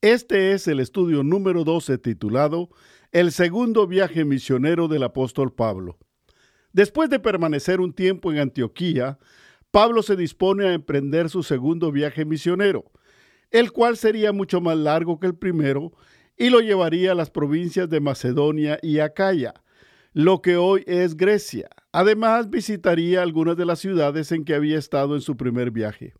Este es el estudio número 12 titulado El segundo viaje misionero del apóstol Pablo. Después de permanecer un tiempo en Antioquía, Pablo se dispone a emprender su segundo viaje misionero, el cual sería mucho más largo que el primero y lo llevaría a las provincias de Macedonia y Acaya, lo que hoy es Grecia. Además, visitaría algunas de las ciudades en que había estado en su primer viaje.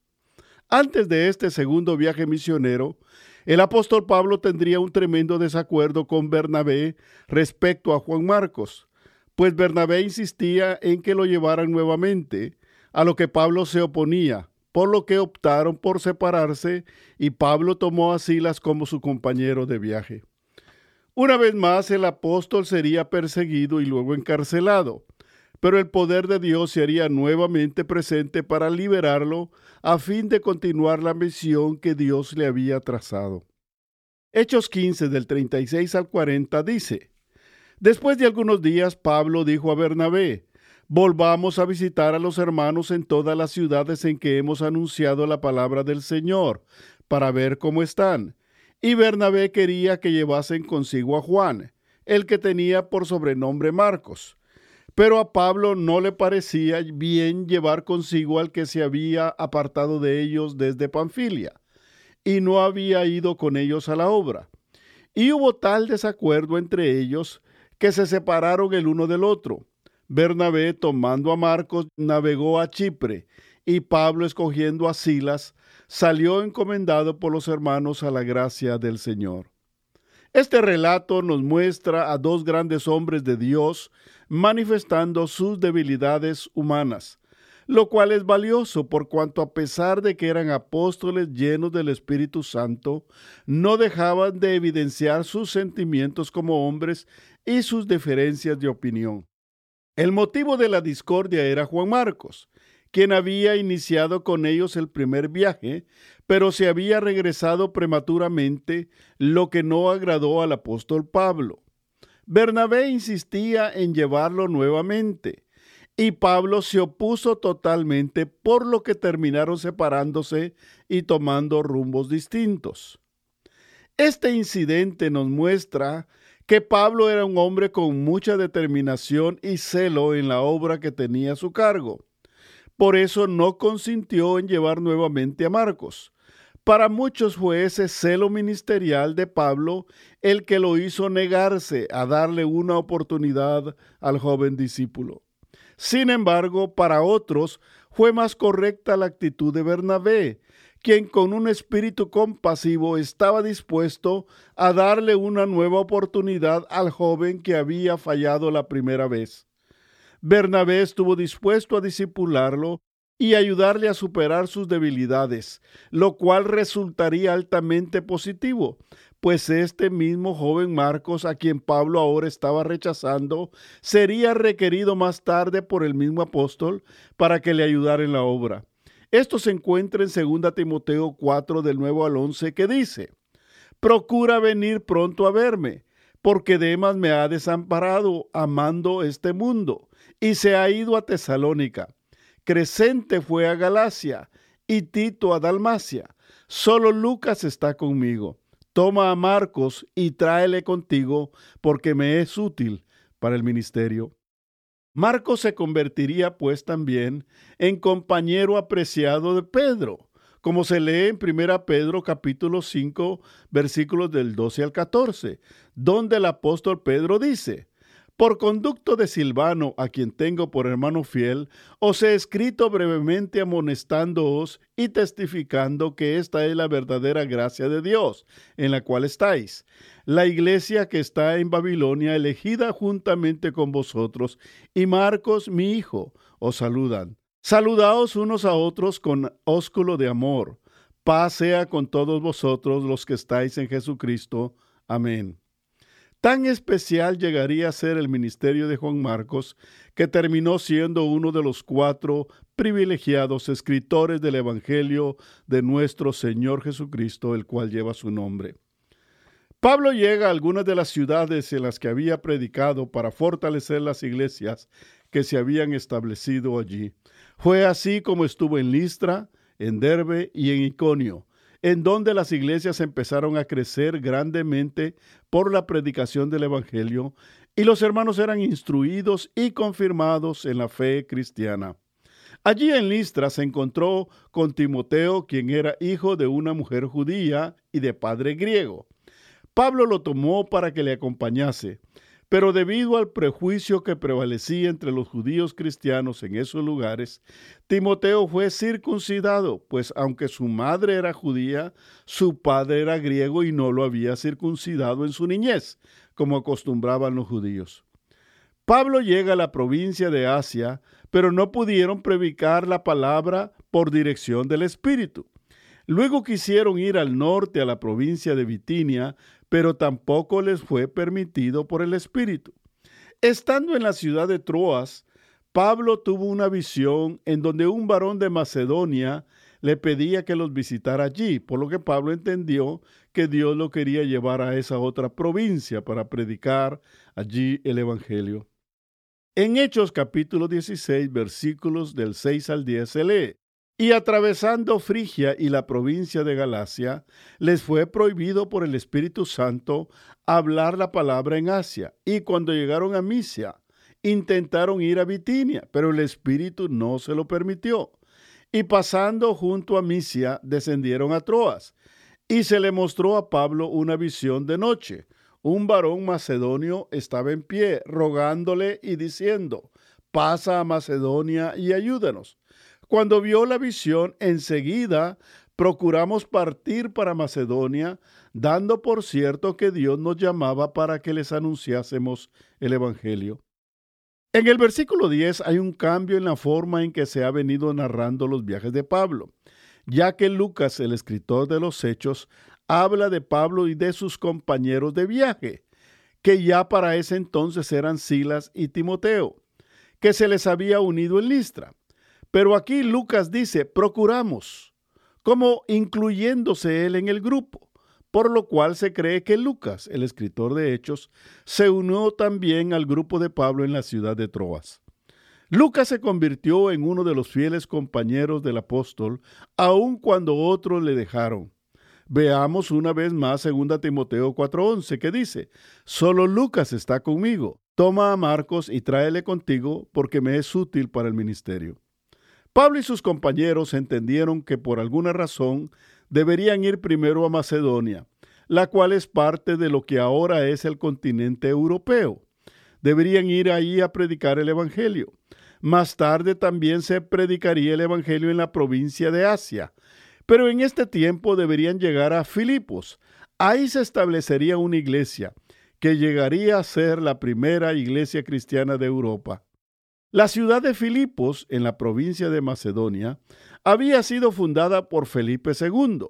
Antes de este segundo viaje misionero, el apóstol Pablo tendría un tremendo desacuerdo con Bernabé respecto a Juan Marcos, pues Bernabé insistía en que lo llevaran nuevamente, a lo que Pablo se oponía, por lo que optaron por separarse y Pablo tomó a Silas como su compañero de viaje. Una vez más el apóstol sería perseguido y luego encarcelado, pero el poder de Dios se haría nuevamente presente para liberarlo a fin de continuar la misión que Dios le había trazado. Hechos 15 del 36 al 40 dice, Después de algunos días Pablo dijo a Bernabé, Volvamos a visitar a los hermanos en todas las ciudades en que hemos anunciado la palabra del Señor, para ver cómo están. Y Bernabé quería que llevasen consigo a Juan, el que tenía por sobrenombre Marcos pero a Pablo no le parecía bien llevar consigo al que se había apartado de ellos desde Panfilia, y no había ido con ellos a la obra. Y hubo tal desacuerdo entre ellos que se separaron el uno del otro. Bernabé, tomando a Marcos, navegó a Chipre, y Pablo, escogiendo a Silas, salió encomendado por los hermanos a la gracia del Señor. Este relato nos muestra a dos grandes hombres de Dios manifestando sus debilidades humanas, lo cual es valioso por cuanto a pesar de que eran apóstoles llenos del Espíritu Santo, no dejaban de evidenciar sus sentimientos como hombres y sus diferencias de opinión. El motivo de la discordia era Juan Marcos, quien había iniciado con ellos el primer viaje, pero se había regresado prematuramente, lo que no agradó al apóstol Pablo. Bernabé insistía en llevarlo nuevamente, y Pablo se opuso totalmente, por lo que terminaron separándose y tomando rumbos distintos. Este incidente nos muestra que Pablo era un hombre con mucha determinación y celo en la obra que tenía a su cargo. Por eso no consintió en llevar nuevamente a Marcos. Para muchos fue ese celo ministerial de Pablo el que lo hizo negarse a darle una oportunidad al joven discípulo. Sin embargo, para otros fue más correcta la actitud de Bernabé, quien con un espíritu compasivo estaba dispuesto a darle una nueva oportunidad al joven que había fallado la primera vez. Bernabé estuvo dispuesto a disipularlo y ayudarle a superar sus debilidades, lo cual resultaría altamente positivo, pues este mismo joven Marcos, a quien Pablo ahora estaba rechazando, sería requerido más tarde por el mismo apóstol para que le ayudara en la obra. Esto se encuentra en 2 Timoteo 4 del 9 al 11 que dice, Procura venir pronto a verme, porque Demas me ha desamparado amando este mundo y se ha ido a Tesalónica. Crescente fue a Galacia y Tito a Dalmacia. Solo Lucas está conmigo. Toma a Marcos y tráele contigo porque me es útil para el ministerio. Marcos se convertiría pues también en compañero apreciado de Pedro, como se lee en 1 Pedro capítulo 5 versículos del 12 al 14, donde el apóstol Pedro dice, por conducto de Silvano, a quien tengo por hermano fiel, os he escrito brevemente amonestándoos y testificando que esta es la verdadera gracia de Dios, en la cual estáis. La iglesia que está en Babilonia, elegida juntamente con vosotros, y Marcos, mi hijo, os saludan. Saludaos unos a otros con ósculo de amor. Paz sea con todos vosotros los que estáis en Jesucristo. Amén. Tan especial llegaría a ser el ministerio de Juan Marcos que terminó siendo uno de los cuatro privilegiados escritores del Evangelio de nuestro Señor Jesucristo, el cual lleva su nombre. Pablo llega a algunas de las ciudades en las que había predicado para fortalecer las iglesias que se habían establecido allí. Fue así como estuvo en Listra, en Derbe y en Iconio, en donde las iglesias empezaron a crecer grandemente por la predicación del Evangelio y los hermanos eran instruidos y confirmados en la fe cristiana. Allí en Listra se encontró con Timoteo, quien era hijo de una mujer judía y de padre griego. Pablo lo tomó para que le acompañase, pero debido al prejuicio que prevalecía entre los judíos cristianos en esos lugares, Timoteo fue circuncidado, pues aunque su madre era judía, su padre era griego y no lo había circuncidado en su niñez, como acostumbraban los judíos. Pablo llega a la provincia de Asia, pero no pudieron predicar la palabra por dirección del Espíritu. Luego quisieron ir al norte a la provincia de Bitinia, pero tampoco les fue permitido por el Espíritu. Estando en la ciudad de Troas, Pablo tuvo una visión en donde un varón de Macedonia le pedía que los visitara allí, por lo que Pablo entendió que Dios lo quería llevar a esa otra provincia para predicar allí el Evangelio. En Hechos capítulo 16, versículos del 6 al 10 se lee, y atravesando Frigia y la provincia de Galacia, les fue prohibido por el Espíritu Santo hablar la palabra en Asia. Y cuando llegaron a Misia, intentaron ir a Bitinia, pero el Espíritu no se lo permitió. Y pasando junto a Misia, descendieron a Troas. Y se le mostró a Pablo una visión de noche. Un varón macedonio estaba en pie, rogándole y diciendo, pasa a Macedonia y ayúdanos. Cuando vio la visión, enseguida procuramos partir para Macedonia, dando por cierto que Dios nos llamaba para que les anunciásemos el Evangelio. En el versículo 10 hay un cambio en la forma en que se ha venido narrando los viajes de Pablo, ya que Lucas, el escritor de los Hechos, habla de Pablo y de sus compañeros de viaje, que ya para ese entonces eran Silas y Timoteo, que se les había unido en Listra. Pero aquí Lucas dice, procuramos, como incluyéndose él en el grupo, por lo cual se cree que Lucas, el escritor de Hechos, se unió también al grupo de Pablo en la ciudad de Troas. Lucas se convirtió en uno de los fieles compañeros del apóstol, aun cuando otros le dejaron. Veamos una vez más 2 Timoteo 4:11 que dice, solo Lucas está conmigo. Toma a Marcos y tráele contigo porque me es útil para el ministerio. Pablo y sus compañeros entendieron que por alguna razón deberían ir primero a Macedonia, la cual es parte de lo que ahora es el continente europeo. Deberían ir ahí a predicar el Evangelio. Más tarde también se predicaría el Evangelio en la provincia de Asia, pero en este tiempo deberían llegar a Filipos. Ahí se establecería una iglesia que llegaría a ser la primera iglesia cristiana de Europa. La ciudad de Filipos, en la provincia de Macedonia, había sido fundada por Felipe II,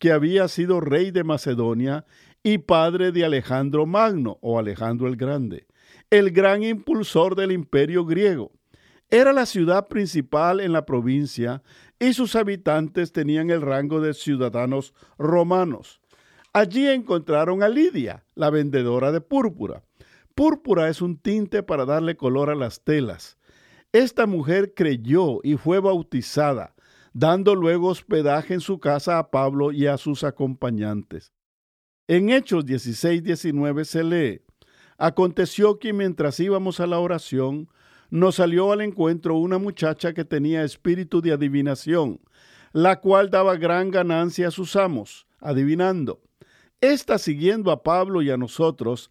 que había sido rey de Macedonia y padre de Alejandro Magno o Alejandro el Grande, el gran impulsor del imperio griego. Era la ciudad principal en la provincia y sus habitantes tenían el rango de ciudadanos romanos. Allí encontraron a Lidia, la vendedora de púrpura. Púrpura es un tinte para darle color a las telas. Esta mujer creyó y fue bautizada, dando luego hospedaje en su casa a Pablo y a sus acompañantes. En Hechos 16-19 se lee, Aconteció que mientras íbamos a la oración, nos salió al encuentro una muchacha que tenía espíritu de adivinación, la cual daba gran ganancia a sus amos, adivinando. Esta, siguiendo a Pablo y a nosotros,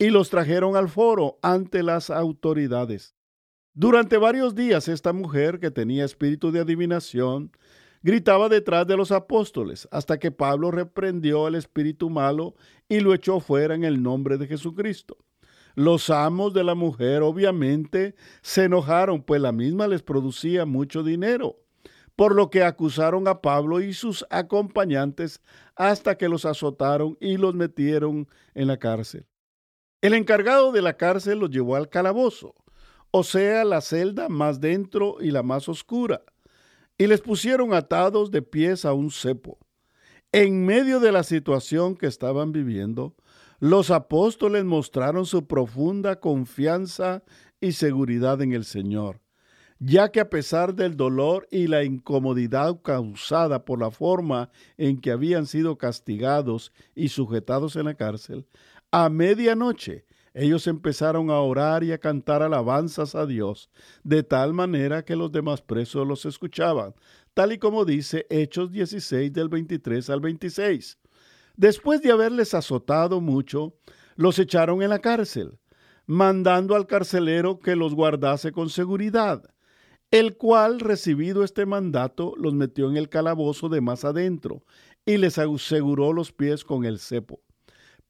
y los trajeron al foro ante las autoridades. Durante varios días esta mujer, que tenía espíritu de adivinación, gritaba detrás de los apóstoles, hasta que Pablo reprendió al espíritu malo y lo echó fuera en el nombre de Jesucristo. Los amos de la mujer obviamente se enojaron, pues la misma les producía mucho dinero, por lo que acusaron a Pablo y sus acompañantes hasta que los azotaron y los metieron en la cárcel. El encargado de la cárcel los llevó al calabozo, o sea, la celda más dentro y la más oscura, y les pusieron atados de pies a un cepo. En medio de la situación que estaban viviendo, los apóstoles mostraron su profunda confianza y seguridad en el Señor, ya que a pesar del dolor y la incomodidad causada por la forma en que habían sido castigados y sujetados en la cárcel, a medianoche ellos empezaron a orar y a cantar alabanzas a Dios, de tal manera que los demás presos los escuchaban, tal y como dice Hechos 16 del 23 al 26. Después de haberles azotado mucho, los echaron en la cárcel, mandando al carcelero que los guardase con seguridad, el cual, recibido este mandato, los metió en el calabozo de más adentro y les aseguró los pies con el cepo.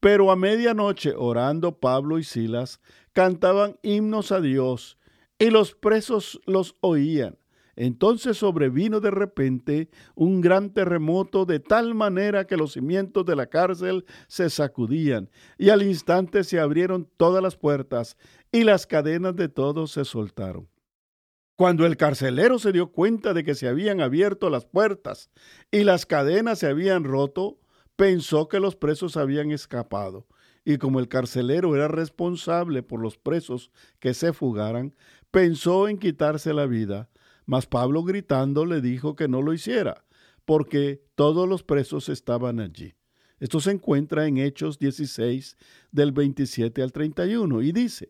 Pero a medianoche, orando Pablo y Silas, cantaban himnos a Dios, y los presos los oían. Entonces sobrevino de repente un gran terremoto de tal manera que los cimientos de la cárcel se sacudían y al instante se abrieron todas las puertas y las cadenas de todos se soltaron. Cuando el carcelero se dio cuenta de que se habían abierto las puertas y las cadenas se habían roto, pensó que los presos habían escapado. Y como el carcelero era responsable por los presos que se fugaran, pensó en quitarse la vida mas Pablo gritando le dijo que no lo hiciera, porque todos los presos estaban allí. Esto se encuentra en Hechos 16 del 27 al 31 y dice,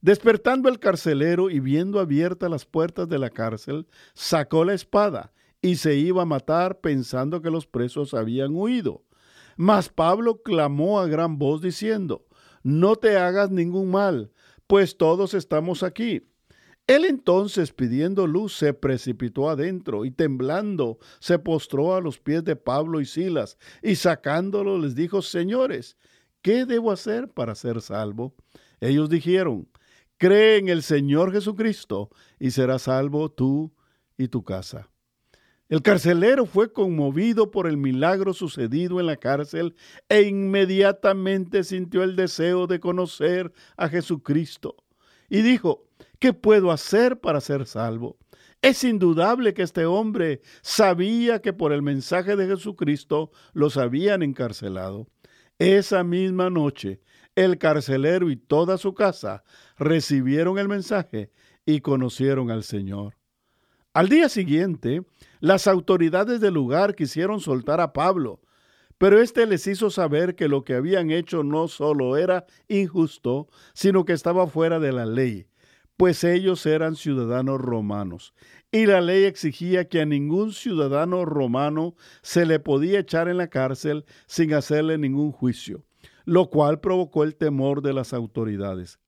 despertando el carcelero y viendo abiertas las puertas de la cárcel, sacó la espada y se iba a matar pensando que los presos habían huido. Mas Pablo clamó a gran voz diciendo, no te hagas ningún mal, pues todos estamos aquí. Él entonces, pidiendo luz, se precipitó adentro y temblando se postró a los pies de Pablo y Silas y sacándolo les dijo, Señores, ¿qué debo hacer para ser salvo? Ellos dijeron, Cree en el Señor Jesucristo y serás salvo tú y tu casa. El carcelero fue conmovido por el milagro sucedido en la cárcel e inmediatamente sintió el deseo de conocer a Jesucristo. Y dijo, ¿Qué puedo hacer para ser salvo? Es indudable que este hombre sabía que por el mensaje de Jesucristo los habían encarcelado. Esa misma noche, el carcelero y toda su casa recibieron el mensaje y conocieron al Señor. Al día siguiente, las autoridades del lugar quisieron soltar a Pablo, pero éste les hizo saber que lo que habían hecho no solo era injusto, sino que estaba fuera de la ley pues ellos eran ciudadanos romanos, y la ley exigía que a ningún ciudadano romano se le podía echar en la cárcel sin hacerle ningún juicio, lo cual provocó el temor de las autoridades.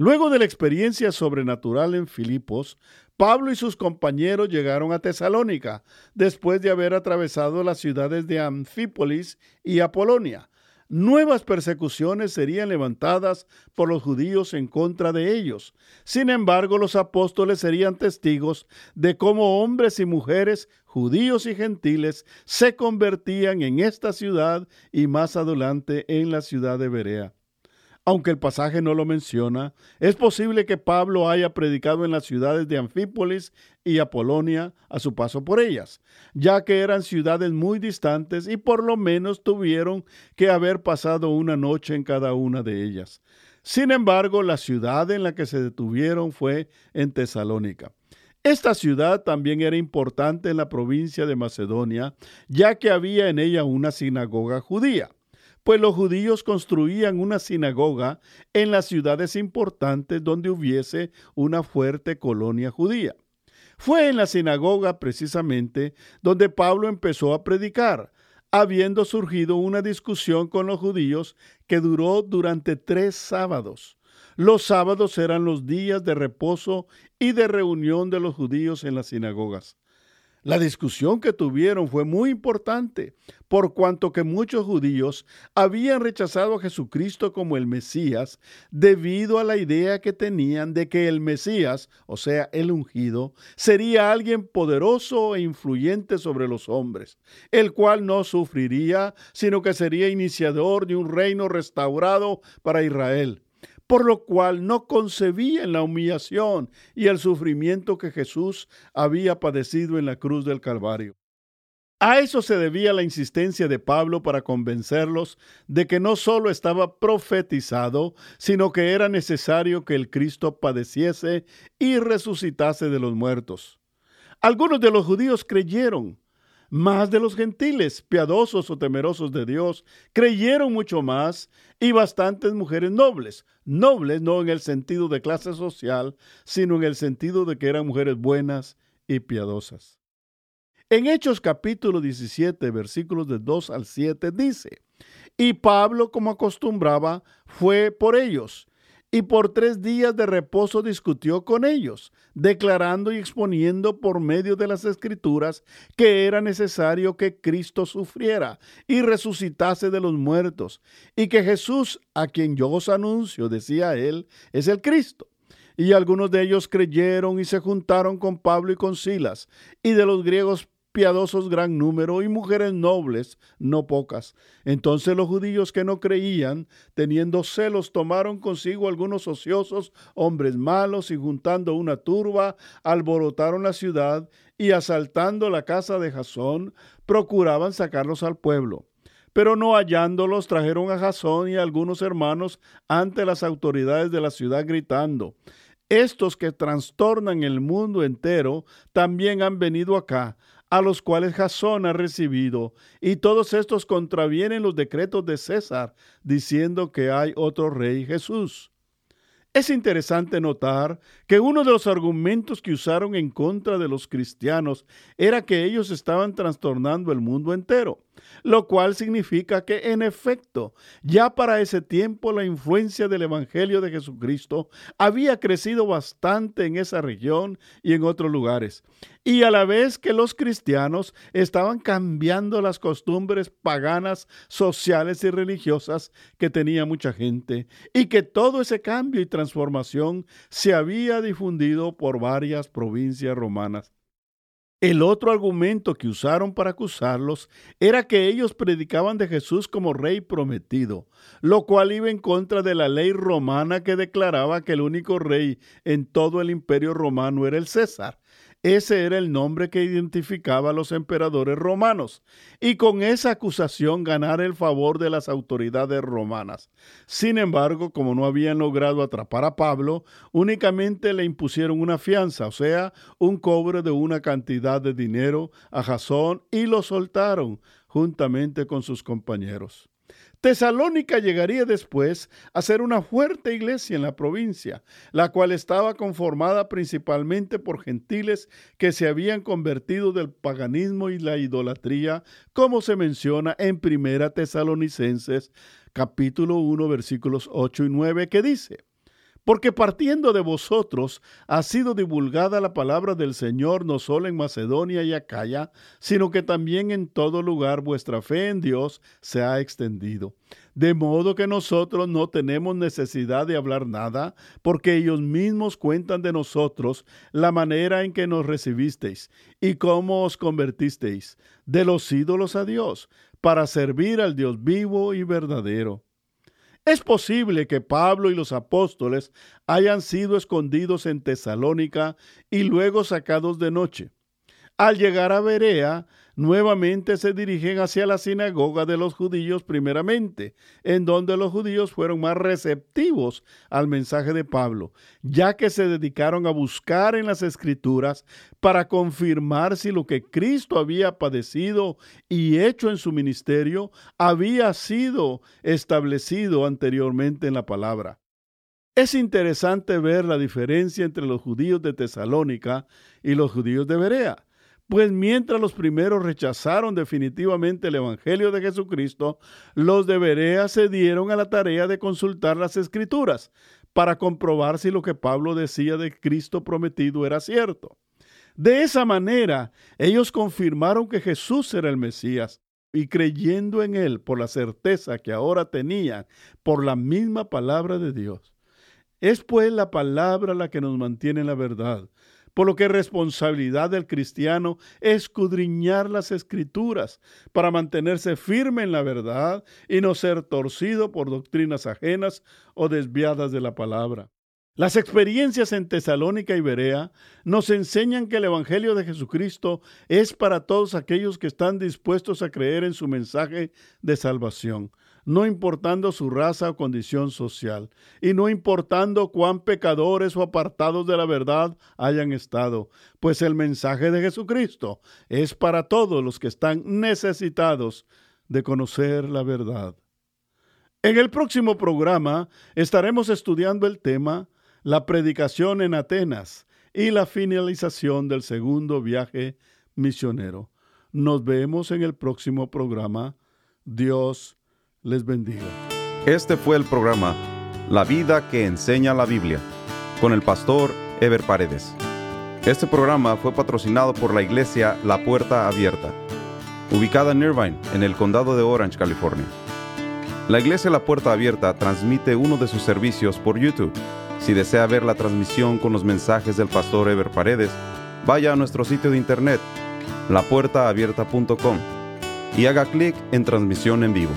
Luego de la experiencia sobrenatural en Filipos, Pablo y sus compañeros llegaron a Tesalónica, después de haber atravesado las ciudades de Anfípolis y Apolonia, nuevas persecuciones serían levantadas por los judíos en contra de ellos. Sin embargo, los apóstoles serían testigos de cómo hombres y mujeres, judíos y gentiles, se convertían en esta ciudad y más adelante en la ciudad de Berea aunque el pasaje no lo menciona, es posible que Pablo haya predicado en las ciudades de Anfípolis y Apolonia a su paso por ellas, ya que eran ciudades muy distantes y por lo menos tuvieron que haber pasado una noche en cada una de ellas. Sin embargo, la ciudad en la que se detuvieron fue en Tesalónica. Esta ciudad también era importante en la provincia de Macedonia, ya que había en ella una sinagoga judía pues los judíos construían una sinagoga en las ciudades importantes donde hubiese una fuerte colonia judía. Fue en la sinagoga precisamente donde Pablo empezó a predicar, habiendo surgido una discusión con los judíos que duró durante tres sábados. Los sábados eran los días de reposo y de reunión de los judíos en las sinagogas. La discusión que tuvieron fue muy importante, por cuanto que muchos judíos habían rechazado a Jesucristo como el Mesías debido a la idea que tenían de que el Mesías, o sea, el ungido, sería alguien poderoso e influyente sobre los hombres, el cual no sufriría, sino que sería iniciador de un reino restaurado para Israel por lo cual no concebían la humillación y el sufrimiento que Jesús había padecido en la cruz del Calvario. A eso se debía la insistencia de Pablo para convencerlos de que no solo estaba profetizado, sino que era necesario que el Cristo padeciese y resucitase de los muertos. Algunos de los judíos creyeron, más de los gentiles, piadosos o temerosos de Dios, creyeron mucho más y bastantes mujeres nobles. Nobles no en el sentido de clase social, sino en el sentido de que eran mujeres buenas y piadosas. En Hechos capítulo 17, versículos de 2 al 7 dice, y Pablo, como acostumbraba, fue por ellos y por tres días de reposo discutió con ellos, declarando y exponiendo por medio de las escrituras que era necesario que Cristo sufriera y resucitase de los muertos, y que Jesús, a quien yo os anuncio, decía él, es el Cristo. Y algunos de ellos creyeron y se juntaron con Pablo y con Silas, y de los griegos piadosos gran número y mujeres nobles no pocas. Entonces los judíos que no creían, teniendo celos, tomaron consigo algunos ociosos, hombres malos, y juntando una turba, alborotaron la ciudad y asaltando la casa de Jasón, procuraban sacarlos al pueblo. Pero no hallándolos, trajeron a Jasón y a algunos hermanos ante las autoridades de la ciudad gritando, estos que trastornan el mundo entero también han venido acá a los cuales Jasón ha recibido, y todos estos contravienen los decretos de César, diciendo que hay otro rey Jesús. Es interesante notar que uno de los argumentos que usaron en contra de los cristianos era que ellos estaban trastornando el mundo entero lo cual significa que en efecto, ya para ese tiempo la influencia del Evangelio de Jesucristo había crecido bastante en esa región y en otros lugares. Y a la vez que los cristianos estaban cambiando las costumbres paganas, sociales y religiosas que tenía mucha gente, y que todo ese cambio y transformación se había difundido por varias provincias romanas. El otro argumento que usaron para acusarlos era que ellos predicaban de Jesús como rey prometido, lo cual iba en contra de la ley romana que declaraba que el único rey en todo el imperio romano era el César. Ese era el nombre que identificaba a los emperadores romanos, y con esa acusación ganar el favor de las autoridades romanas. Sin embargo, como no habían logrado atrapar a Pablo, únicamente le impusieron una fianza, o sea, un cobro de una cantidad de dinero a Jasón y lo soltaron juntamente con sus compañeros. Tesalónica llegaría después a ser una fuerte iglesia en la provincia, la cual estaba conformada principalmente por gentiles que se habían convertido del paganismo y la idolatría, como se menciona en Primera Tesalonicenses capítulo 1 versículos 8 y 9 que dice: porque partiendo de vosotros ha sido divulgada la palabra del Señor no solo en Macedonia y Acaya, sino que también en todo lugar vuestra fe en Dios se ha extendido. De modo que nosotros no tenemos necesidad de hablar nada, porque ellos mismos cuentan de nosotros la manera en que nos recibisteis y cómo os convertisteis de los ídolos a Dios, para servir al Dios vivo y verdadero es posible que Pablo y los apóstoles hayan sido escondidos en Tesalónica y luego sacados de noche. Al llegar a Berea, nuevamente se dirigen hacia la sinagoga de los judíos primeramente, en donde los judíos fueron más receptivos al mensaje de Pablo, ya que se dedicaron a buscar en las escrituras para confirmar si lo que Cristo había padecido y hecho en su ministerio había sido establecido anteriormente en la palabra. Es interesante ver la diferencia entre los judíos de Tesalónica y los judíos de Berea Pues mientras los primeros rechazaron definitivamente el Evangelio de Jesucristo, los de Berea se dieron a la tarea de consultar las Escrituras para comprobar si lo que Pablo decía de Cristo prometido era cierto. De esa manera, ellos confirmaron que Jesús era el Mesías y creyendo en él por la certeza que ahora tenían por la misma palabra de Dios. Es pues la palabra la que nos mantiene en la verdad, por lo que responsabilidad del cristiano escudriñar las escrituras para mantenerse firme en la verdad y no ser torcido por doctrinas ajenas o desviadas de la palabra. Las experiencias en Tesalónica y Berea nos enseñan que el Evangelio de Jesucristo es para todos aquellos que están dispuestos a creer en su mensaje de salvación, no importando su raza o condición social, y no importando cuán pecadores o apartados de la verdad hayan estado, pues el mensaje de Jesucristo es para todos los que están necesitados de conocer la verdad. En el próximo programa estaremos estudiando el tema la predicación en Atenas y la finalización del segundo viaje misionero. Nos vemos en el próximo programa. Dios les bendiga. Este fue el programa La vida que enseña la Biblia con el pastor Ever Paredes. Este programa fue patrocinado por la iglesia La Puerta Abierta, ubicada en Irvine, en el condado de Orange, California. La iglesia La Puerta Abierta transmite uno de sus servicios por YouTube si desea ver la transmisión con los mensajes del pastor Ever Paredes, vaya a nuestro sitio de internet, lapuertaabierta.com, y haga clic en transmisión en vivo.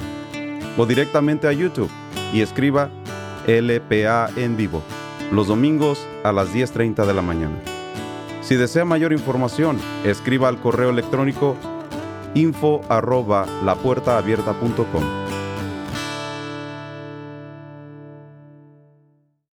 O directamente a YouTube y escriba LPA en vivo, los domingos a las 10.30 de la mañana. Si desea mayor información, escriba al correo electrónico info